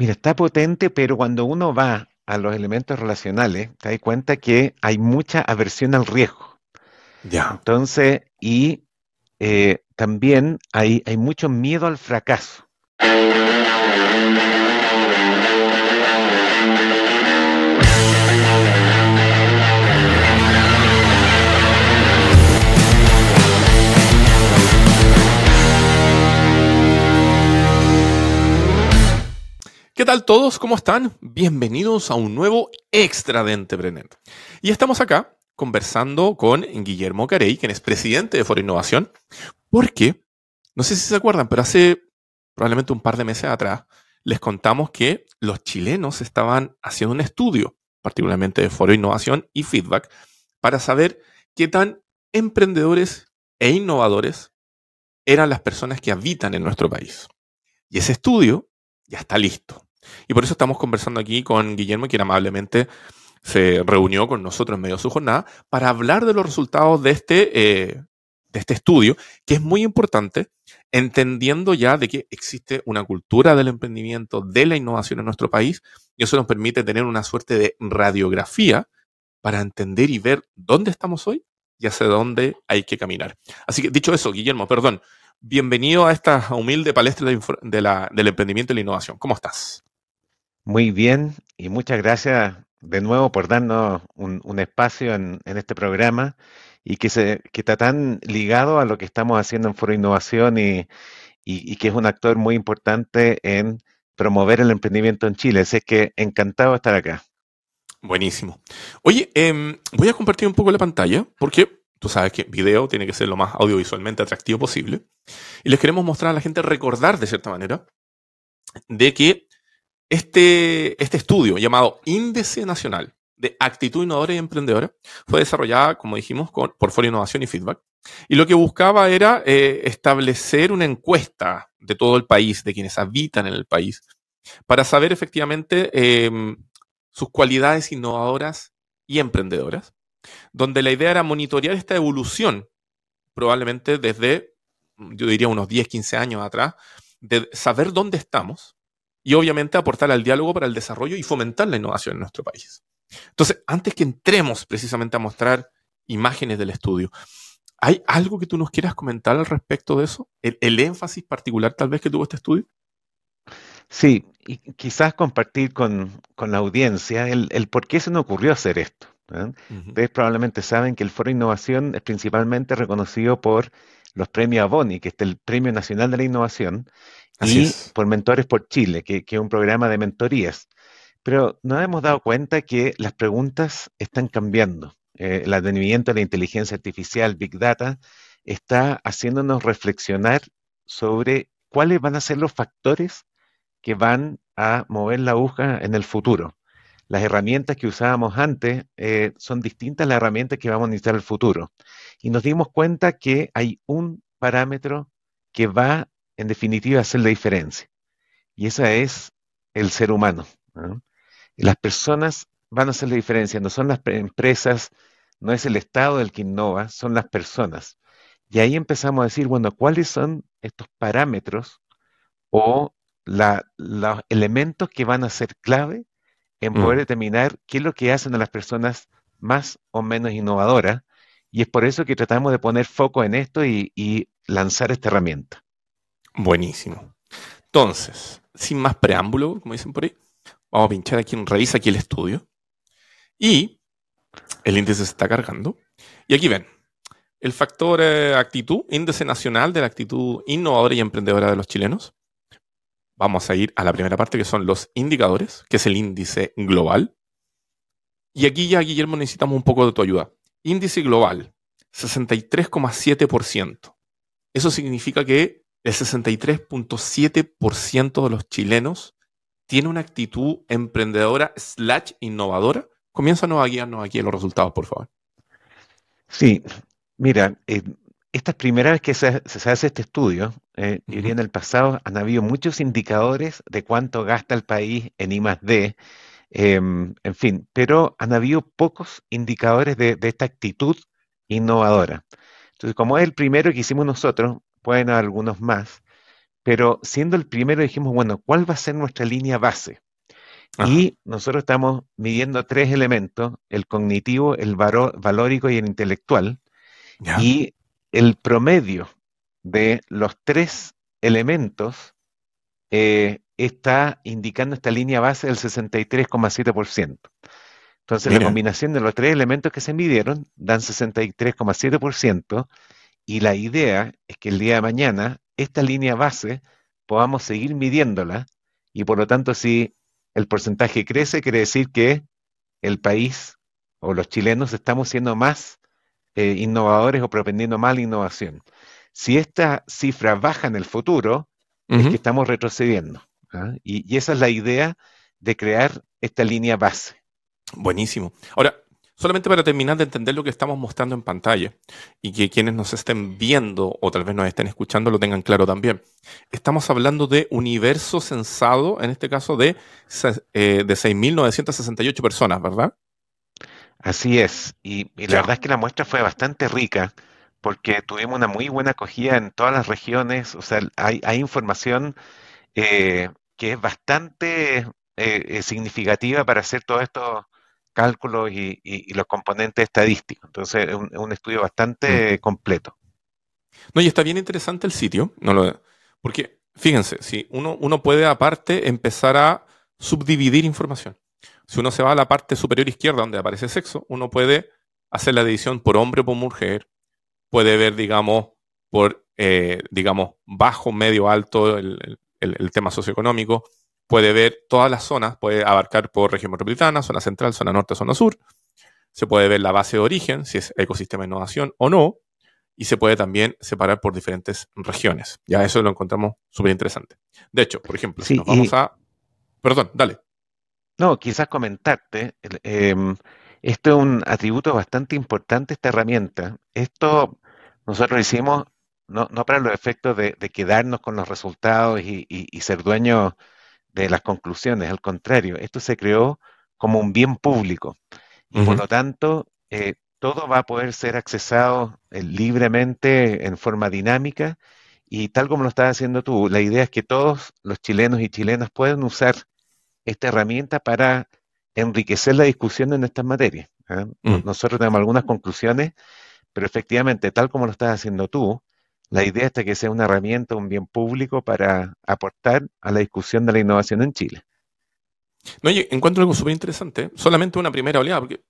Mira, está potente, pero cuando uno va a los elementos relacionales, te das cuenta que hay mucha aversión al riesgo. Ya. Entonces, y eh, también hay, hay mucho miedo al fracaso. ¿Qué tal todos? ¿Cómo están? Bienvenidos a un nuevo Extra de Entrepreneur. Y estamos acá conversando con Guillermo Carey, quien es presidente de Foro Innovación, porque, no sé si se acuerdan, pero hace probablemente un par de meses atrás, les contamos que los chilenos estaban haciendo un estudio, particularmente de Foro Innovación y Feedback, para saber qué tan emprendedores e innovadores eran las personas que habitan en nuestro país. Y ese estudio ya está listo. Y por eso estamos conversando aquí con Guillermo, quien amablemente se reunió con nosotros en medio de su jornada para hablar de los resultados de este, eh, de este estudio, que es muy importante, entendiendo ya de que existe una cultura del emprendimiento, de la innovación en nuestro país, y eso nos permite tener una suerte de radiografía para entender y ver dónde estamos hoy y hacia dónde hay que caminar. Así que dicho eso, Guillermo, perdón, bienvenido a esta humilde palestra del emprendimiento y la innovación. ¿Cómo estás? Muy bien y muchas gracias de nuevo por darnos un, espacio en, este programa y que, se, que está tan ligado a lo que estamos haciendo en Foro Innovación y, que es un actor muy importante en promover el emprendimiento en Chile. Así que encantado de estar acá. Buenísimo. Oye, em, voy a compartir un poco la pantalla porque tú sabes que video tiene que ser lo más audiovisualmente atractivo posible. Y les queremos mostrar a la gente, recordar de cierta manera, de que este, este estudio llamado Índice Nacional de Actitud Innovadora y Emprendedora fue desarrollada, como dijimos, con Portfolio Innovación y Feedback. Y lo que buscaba era eh, establecer una encuesta de todo el país, de quienes habitan en el país, para saber efectivamente em, sus cualidades innovadoras y emprendedoras, donde la idea era monitorear esta evolución, probablemente desde, yo diría, unos 10, 15 años atrás, de saber dónde estamos y obviamente aportar al diálogo para el desarrollo y fomentar la innovación en nuestro país. Entonces, antes que entremos precisamente a mostrar imágenes del estudio, ¿hay algo que tú nos quieras comentar al respecto de eso? ¿El, énfasis particular tal vez que tuvo este estudio? Sí, y quizás compartir con, la audiencia el, por qué se nos ocurrió hacer esto. ¿eh? Ustedes probablemente saben que el Foro de Innovación es principalmente reconocido por los premios Aboni, que es el Premio Nacional de la Innovación, y por Mentores por Chile, que, es un programa de mentorías. Pero nos hemos dado cuenta que las preguntas están cambiando. Eh, el advenimiento de la inteligencia artificial, Big Data, está haciéndonos reflexionar sobre cuáles van a ser los factores que van a mover la aguja en el futuro. Las herramientas que usábamos antes eh, son distintas a las herramientas que vamos a necesitar en el futuro. Y nos dimos cuenta que hay un parámetro que va en definitiva, hacer la diferencia. Y esa es el ser humano. Las personas van a hacer la diferencia, no son las empresas, no es el Estado el que innova, son las personas. Y ahí empezamos a decir, bueno, ¿cuáles son estos parámetros o los elementos que van a ser clave en poder mm. determinar qué es lo que hacen a las personas más o menos innovadoras? Y es por eso que tratamos de poner foco en esto y lanzar esta herramienta. Buenísimo. Entonces, sin más preámbulo, como dicen por ahí, vamos a pinchar aquí en Revisa aquí el estudio. Y el índice se está cargando. Y aquí ven, el factor eh, actitud, índice nacional de la actitud innovadora y emprendedora de los chilenos. Vamos a ir a la primera parte que son los indicadores, que es el índice global. Y aquí ya, Guillermo, necesitamos un poco de tu ayuda. Índice global, 63,7%. Eso significa que el 63.7% de los chilenos tiene una actitud emprendedora slash innovadora. Comienza a guiarnos aquí en los resultados, por favor. Sí, mira, eh, esta es primera vez que se, hace este estudio. Eh, en el pasado han habido muchos indicadores de cuánto gasta el país en I D, em, en fin, pero han habido pocos indicadores de, de esta actitud innovadora. Entonces, como es el primero que hicimos nosotros, pueden haber algunos más, pero siendo el primero dijimos, bueno, ¿cuál va a ser nuestra línea base? Y nosotros estamos midiendo tres elementos, el cognitivo, el valórico y el intelectual. Y el promedio de los tres elementos eh, está indicando esta línea base del 63,7%. Entonces, la combinación de los tres elementos que se midieron dan 63,7% y la idea es que el día de mañana esta línea base podamos seguir midiéndola y por lo tanto si el porcentaje crece, quiere decir que el país o los chilenos estamos siendo más eh, innovadores o propendiendo más la innovación. Si esta cifra baja en el futuro, es que estamos retrocediendo. ¿ah? Y, esa es la idea de crear esta línea base. Buenísimo. Ahora, solamente para terminar de entender lo que estamos mostrando en pantalla y que quienes nos estén viendo o tal vez nos estén escuchando lo tengan claro también. Estamos hablando de universo censado, en este caso de, eh, de 6.968 personas, ¿verdad? Así es. Y, la verdad es que la muestra fue bastante rica porque tuvimos una muy buena acogida en todas las regiones. O sea, hay, información eh, que es bastante eh, eh, significativa para hacer todos estos cálculos y, los componentes estadísticos. Entonces, es un, estudio bastante mm. completo. No, y está bien interesante el sitio, no lo, porque fíjense, si uno, uno puede aparte empezar a subdividir información. Si uno se va a la parte superior izquierda donde aparece sexo, uno puede hacer la división por hombre o por mujer, puede ver, digamos, por, eh, digamos, bajo, medio, alto el, tema socioeconómico, puede ver todas las zonas, puede abarcar por región metropolitana, zona central, zona norte, zona sur, se puede ver la base de origen, si es ecosistema de innovación o no, y se puede también separar por diferentes regiones. Ya eso lo encontramos súper interesante. De hecho, por ejemplo, si nos vamos a... Perdón, dale. No, quizás comentarte, em, esto es un atributo bastante importante, esta herramienta. Esto nosotros lo hicimos no, para los efectos de, quedarnos con los resultados y, ser dueños de las conclusiones, al contrario, esto se creó como un bien público. Y por lo tanto, eh, todo va a poder ser accesado eh, libremente en forma dinámica y tal como lo estás haciendo tú, la idea es que todos los chilenos y chilenas puedan usar esta herramienta para enriquecer la discusión en estas materias. ¿ah? Mm. Nosotros tenemos algunas conclusiones, pero efectivamente, tal como lo estás haciendo tú, la idea es que sea una herramienta, un bien público para aportar a la discusión de la innovación en Chile. No, yo encuentro algo súper interesante, solamente una primera oleada, porque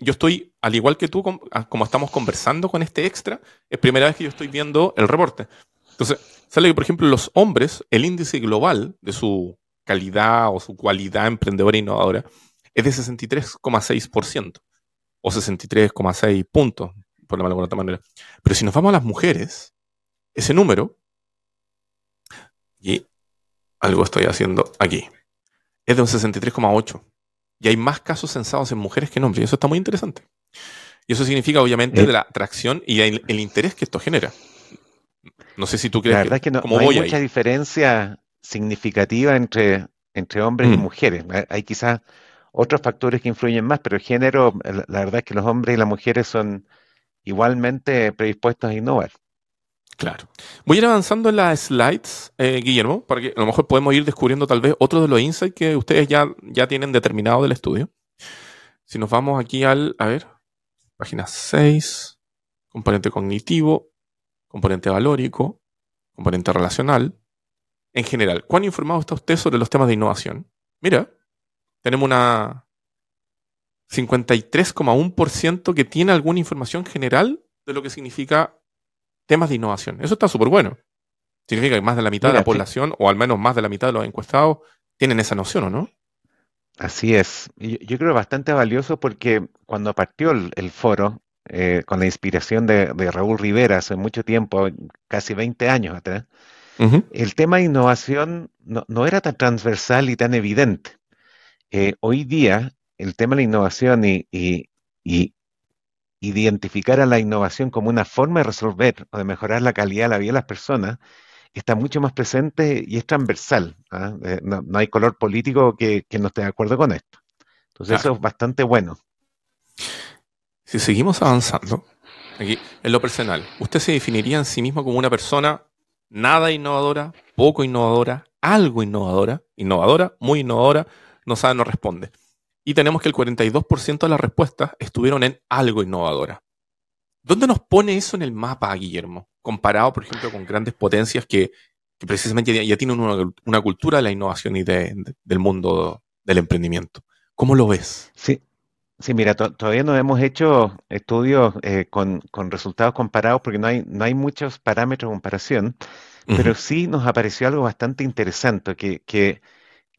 yo estoy, al igual que tú, ah, como estamos conversando con este extra, es primera vez que yo estoy viendo el reporte. Entonces, sale que, por ejemplo, los hombres, el índice global de su calidad o su cualidad emprendedora e innovadora es de 63,6% o 63,6 puntos, por la de manera. Pero si nos vamos a las mujeres, ese número, y algo estoy haciendo aquí, es de un 63,8. Y hay más casos censados en mujeres que en hombres, y eso está muy interesante. Y eso significa, obviamente, eh. de la atracción y el, interés que esto genera. No sé si tú crees la verdad que, no, hay mucha diferencia significativa entre, entre hombres y mujeres. Hay quizás otros factores que influyen más, pero el género, la verdad es que los hombres y las mujeres son igualmente predispuestos a innovar. Claro. Voy a ir avanzando en las slides, eh, Guillermo, para que a lo mejor podemos ir descubriendo tal vez otro de los insights que ustedes ya, ya tienen determinado del estudio. Si nos vamos aquí al, a ver, página 6, componente cognitivo, componente valórico, componente relacional, en general, ¿cuán informado está usted sobre los temas de innovación? Mira, tenemos una 53,1% que tiene alguna información general de lo que significa temas de innovación. Eso está súper bueno. Significa que más de la mitad de la población, o al menos más de la mitad de los encuestados, tienen esa noción, ¿o no? Así es. Yo, creo bastante valioso porque cuando partió el, foro, eh, con la inspiración de, de, Raúl Rivera hace mucho tiempo, casi 20 años atrás, el tema de innovación no, era tan transversal y tan evidente. Eh, hoy día, el tema de la innovación y, identificar a la innovación como una forma de resolver o de mejorar la calidad de la vida de las personas está mucho más presente y es transversal. ¿ah? Eh, no, hay color político que, no esté de acuerdo con esto. Entonces eso es bastante bueno. Si seguimos avanzando, aquí, en lo personal, ¿usted se definiría en sí mismo como una persona nada innovadora, poco innovadora, algo innovadora, innovadora, muy innovadora, no sabe, no responde. Y tenemos que el 42% de las respuestas estuvieron en algo innovadora. ¿Dónde nos pone eso en el mapa, Guillermo? Comparado, por ejemplo, con grandes potencias que, precisamente ya, tienen una, cultura de la innovación y del mundo del emprendimiento. ¿Cómo lo ves? Sí, Sí, mira, todavía no hemos hecho estudios eh, con, resultados comparados porque no hay, no hay muchos parámetros de comparación, pero sí nos apareció algo bastante interesante que, que,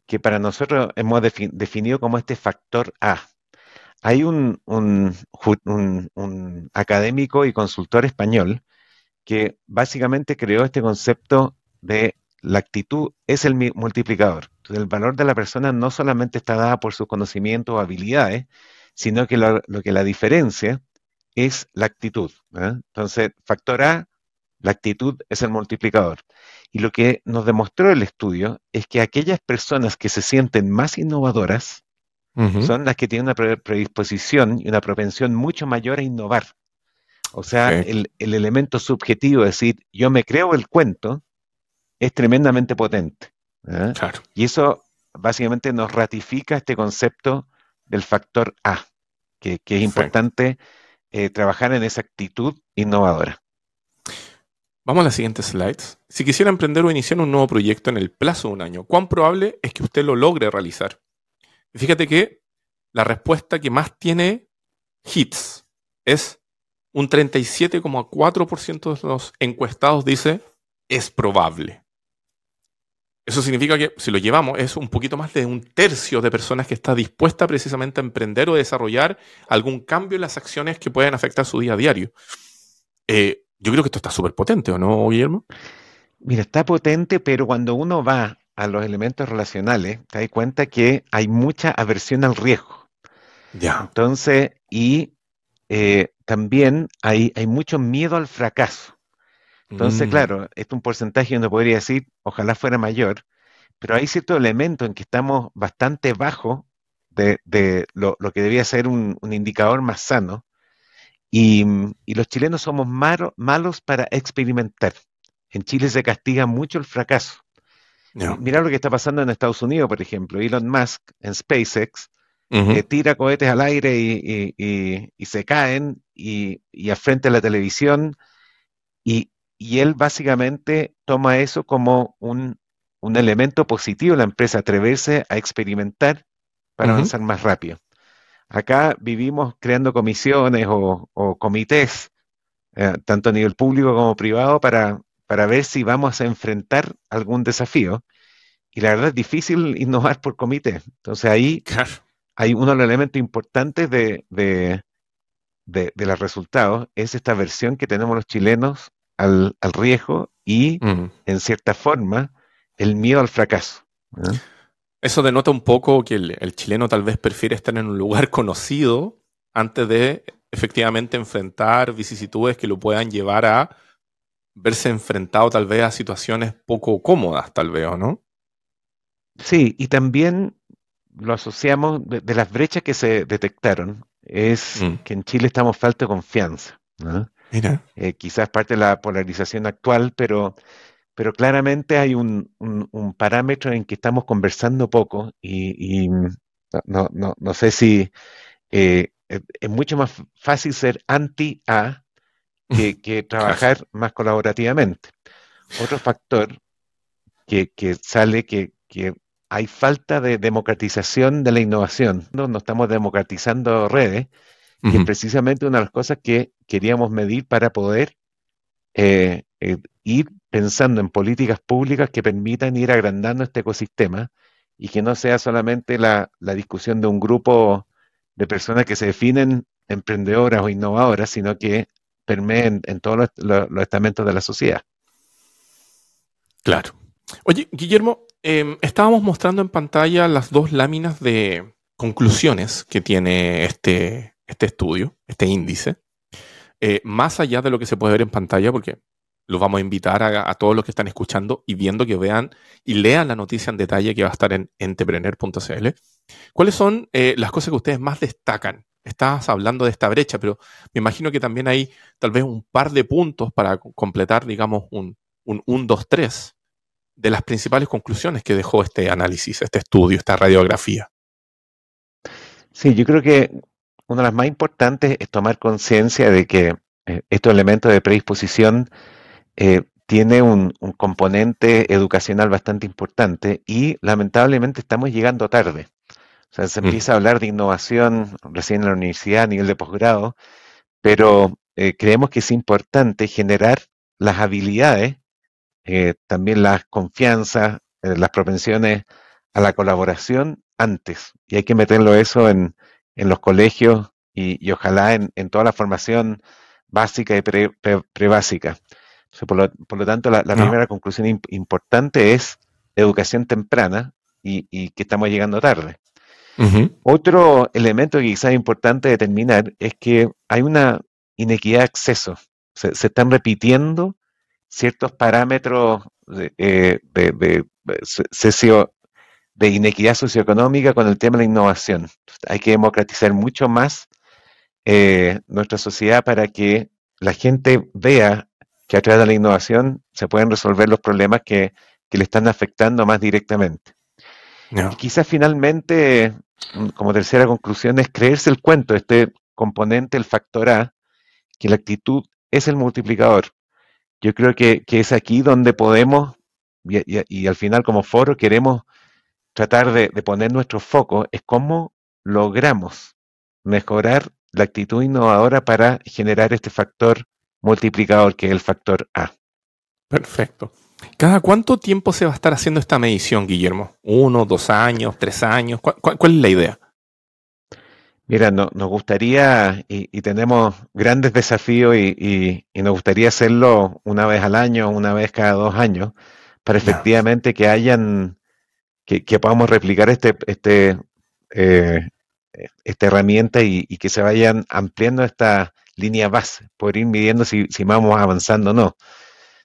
que para nosotros hemos definido como este factor A. Hay un, un, académico y consultor español que básicamente creó este concepto de la actitud es el multiplicador. Entonces, el valor de la persona no solamente está dada por sus conocimientos o habilidades, sino que lo, que la diferencia es la actitud. Entonces, factor A, la actitud es el multiplicador. Y lo que nos demostró el estudio es que aquellas personas que se sienten más innovadoras son las que tienen una predisposición y una propensión mucho mayor a innovar. O sea, el, elemento subjetivo, es decir, yo me creo el cuento, es tremendamente potente. ¿eh? Y eso básicamente nos ratifica este concepto del factor A, que, es importante eh, trabajar en esa actitud innovadora. Vamos a las siguientes slides. Si quisiera emprender o iniciar un nuevo proyecto en el plazo de un año, ¿cuán probable es que usted lo logre realizar? fíjate que la respuesta que más tiene hits es un 37,4% de los encuestados dice es probable. Eso significa que si lo llevamos es un poquito más de un tercio de personas que está dispuesta precisamente a emprender o desarrollar algún cambio en las acciones que pueden afectar su día a diario. Eh, yo creo que esto está súper potente, ¿o no, Guillermo? Mira, está potente, pero cuando uno va a los elementos relacionales, te das cuenta que hay mucha aversión al riesgo. Ya. Entonces, y eh, también hay, hay mucho miedo al fracaso. Entonces, mm. claro, es un porcentaje donde podría decir, ojalá fuera mayor, pero hay cierto elemento en que estamos bastante bajo de, lo, que debía ser un, indicador más sano. Y, los chilenos somos malos para experimentar. En Chile se castiga mucho el fracaso. Mira lo que está pasando en Estados Unidos, por ejemplo. Elon Musk en SpaceX eh, tira cohetes al aire y, se caen y, y al frente la televisión y, y él básicamente toma eso como un, elemento positivo la empresa, atreverse a experimentar para avanzar más rápido. Acá vivimos creando comisiones o, comités, eh, tanto a nivel público como privado, para, para ver si vamos a enfrentar algún desafío. Y la verdad es difícil innovar por comité. Entonces ahí hay uno de los elementos importantes de, de, de, de los resultados, es esta versión que tenemos los chilenos al, riesgo y, en cierta forma, el miedo al fracaso. Eso denota un poco que el, chileno tal vez prefiere estar en un lugar conocido antes de efectivamente enfrentar vicisitudes que lo puedan llevar a verse enfrentado tal vez a situaciones poco cómodas, tal vez, ¿o no? Sí, y también lo asociamos de, las brechas que se detectaron, es mm. que en Chile estamos falta de confianza. ¿no? Eh, quizás parte de la polarización actual, pero, pero claramente hay un, parámetro en que estamos conversando poco y, no, no, no, sé si eh, es mucho más fácil ser anti-A que, trabajar más colaborativamente. Otro factor que, sale que, hay falta de democratización de la innovación. No, no estamos democratizando redes y es precisamente una de las cosas que queríamos medir para poder eh, eh, ir pensando en políticas públicas que permitan ir agrandando este ecosistema y que no sea solamente la, discusión de un grupo de personas que se definen emprendedoras o innovadoras, sino que permeen en todos los, estamentos de la sociedad. Claro. Oye, Guillermo, em, estábamos mostrando en pantalla las dos láminas de conclusiones que tiene este, este estudio, este índice, eh, más allá de lo que se puede ver en pantalla, porque los vamos a invitar a, todos los que están escuchando y viendo que vean y lean la noticia en detalle que va a estar en entrepreneur.cl. ¿Cuáles son eh, las cosas que ustedes más destacan? Estás hablando de esta brecha, pero me imagino que también hay tal vez un par de puntos para completar, digamos, un, un 1, 2, 3 de las principales conclusiones que dejó este análisis, este estudio, esta radiografía. Sí, yo creo que una de las más importantes es tomar conciencia de que eh, estos elementos de predisposición eh, tiene un, componente educacional bastante importante y lamentablemente estamos llegando tarde. O sea, se mm. empieza a hablar de innovación recién en la universidad a nivel de posgrado, pero eh, creemos que es importante generar las habilidades, eh, también las confianzas, eh, las propensiones a la colaboración antes. Y hay que meterlo eso en, los colegios y, ojalá en, toda la formación básica y prebásica. Pre por, lo, por, lo, tanto, la, primera conclusión importante es educación temprana y, que estamos llegando tarde. Otro elemento que quizás es importante determinar es que hay una inequidad de acceso. Se, están repitiendo ciertos parámetros de, eh, de, inequidad socioeconómica con el tema de la innovación. Hay que democratizar mucho más eh, nuestra sociedad para que la gente vea que a través de la innovación se pueden resolver los problemas que, le están afectando más directamente. quizás finalmente, mm, como tercera conclusión, es creerse el cuento, este componente, el factor A, que la actitud es el multiplicador. Yo creo que, es aquí donde podemos, y, al final como foro queremos tratar de, de poner nuestro foco, es cómo logramos mejorar la actitud innovadora para generar este factor multiplicador, que es el factor A. Perfecto. ¿Cada cuánto tiempo se va a estar haciendo esta medición, Guillermo? ¿Uno, dos años, tres años? ¿Cuál, es la idea? Mira, nos gustaría y, tenemos grandes desafíos y, nos gustaría hacerlo una vez al año, una vez cada dos años, para efectivamente que hayan, que, podamos replicar este, este, eh, esta herramienta y, que se vayan ampliando esta línea base, por ir midiendo si, vamos avanzando o no.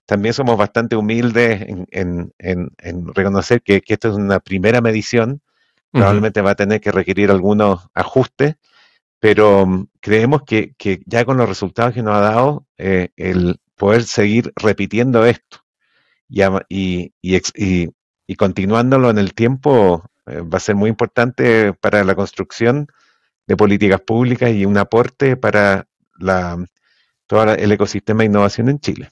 También somos bastante humildes en, reconocer que, esto es una primera medición, probablemente va a tener que requerir algunos ajustes, pero mm, creemos que, ya con los resultados que nos ha dado, eh, el poder seguir repitiendo esto y, y, continuándolo en el tiempo eh, va a ser muy importante para la construcción de políticas públicas y un aporte para todo el ecosistema de innovación en Chile.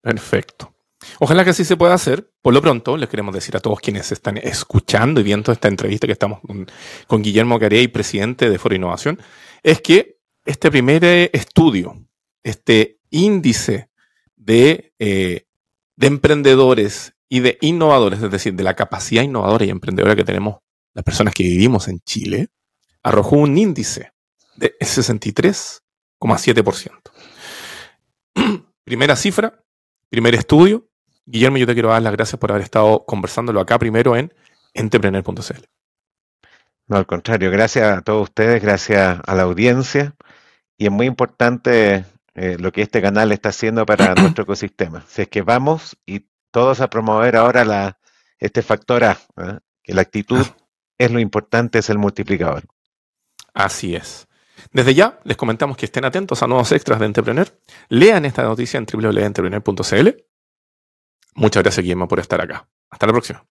Perfecto. Ojalá que así se pueda hacer. Por lo pronto, les queremos decir a todos quienes están escuchando y viendo esta entrevista que estamos con, Guillermo Carey, presidente de Foro Innovación, es que este primer eh, estudio, este índice de, eh, de emprendedores y de innovadores, es decir, de la capacidad innovadora y emprendedora que tenemos las personas que vivimos en Chile, arrojó un índice de 63,7%. Primera cifra, primer estudio. Guillermo, yo te quiero dar las gracias por haber estado conversándolo acá primero en entrepreneur.cl. No, al contrario, gracias a todos ustedes, gracias a la audiencia. Y es muy importante eh, lo que este canal está haciendo para nuestro ecosistema. Si es que vamos y todos a promover ahora la, este factor A, ¿eh? que la actitud ah. es lo importante, es el multiplicador. Así es. Desde ya les comentamos que estén atentos a nuevos extras de Entrepreneur. Lean esta noticia en www.entrepreneur.cl. Muchas gracias, Guillermo, por estar acá. Hasta la próxima.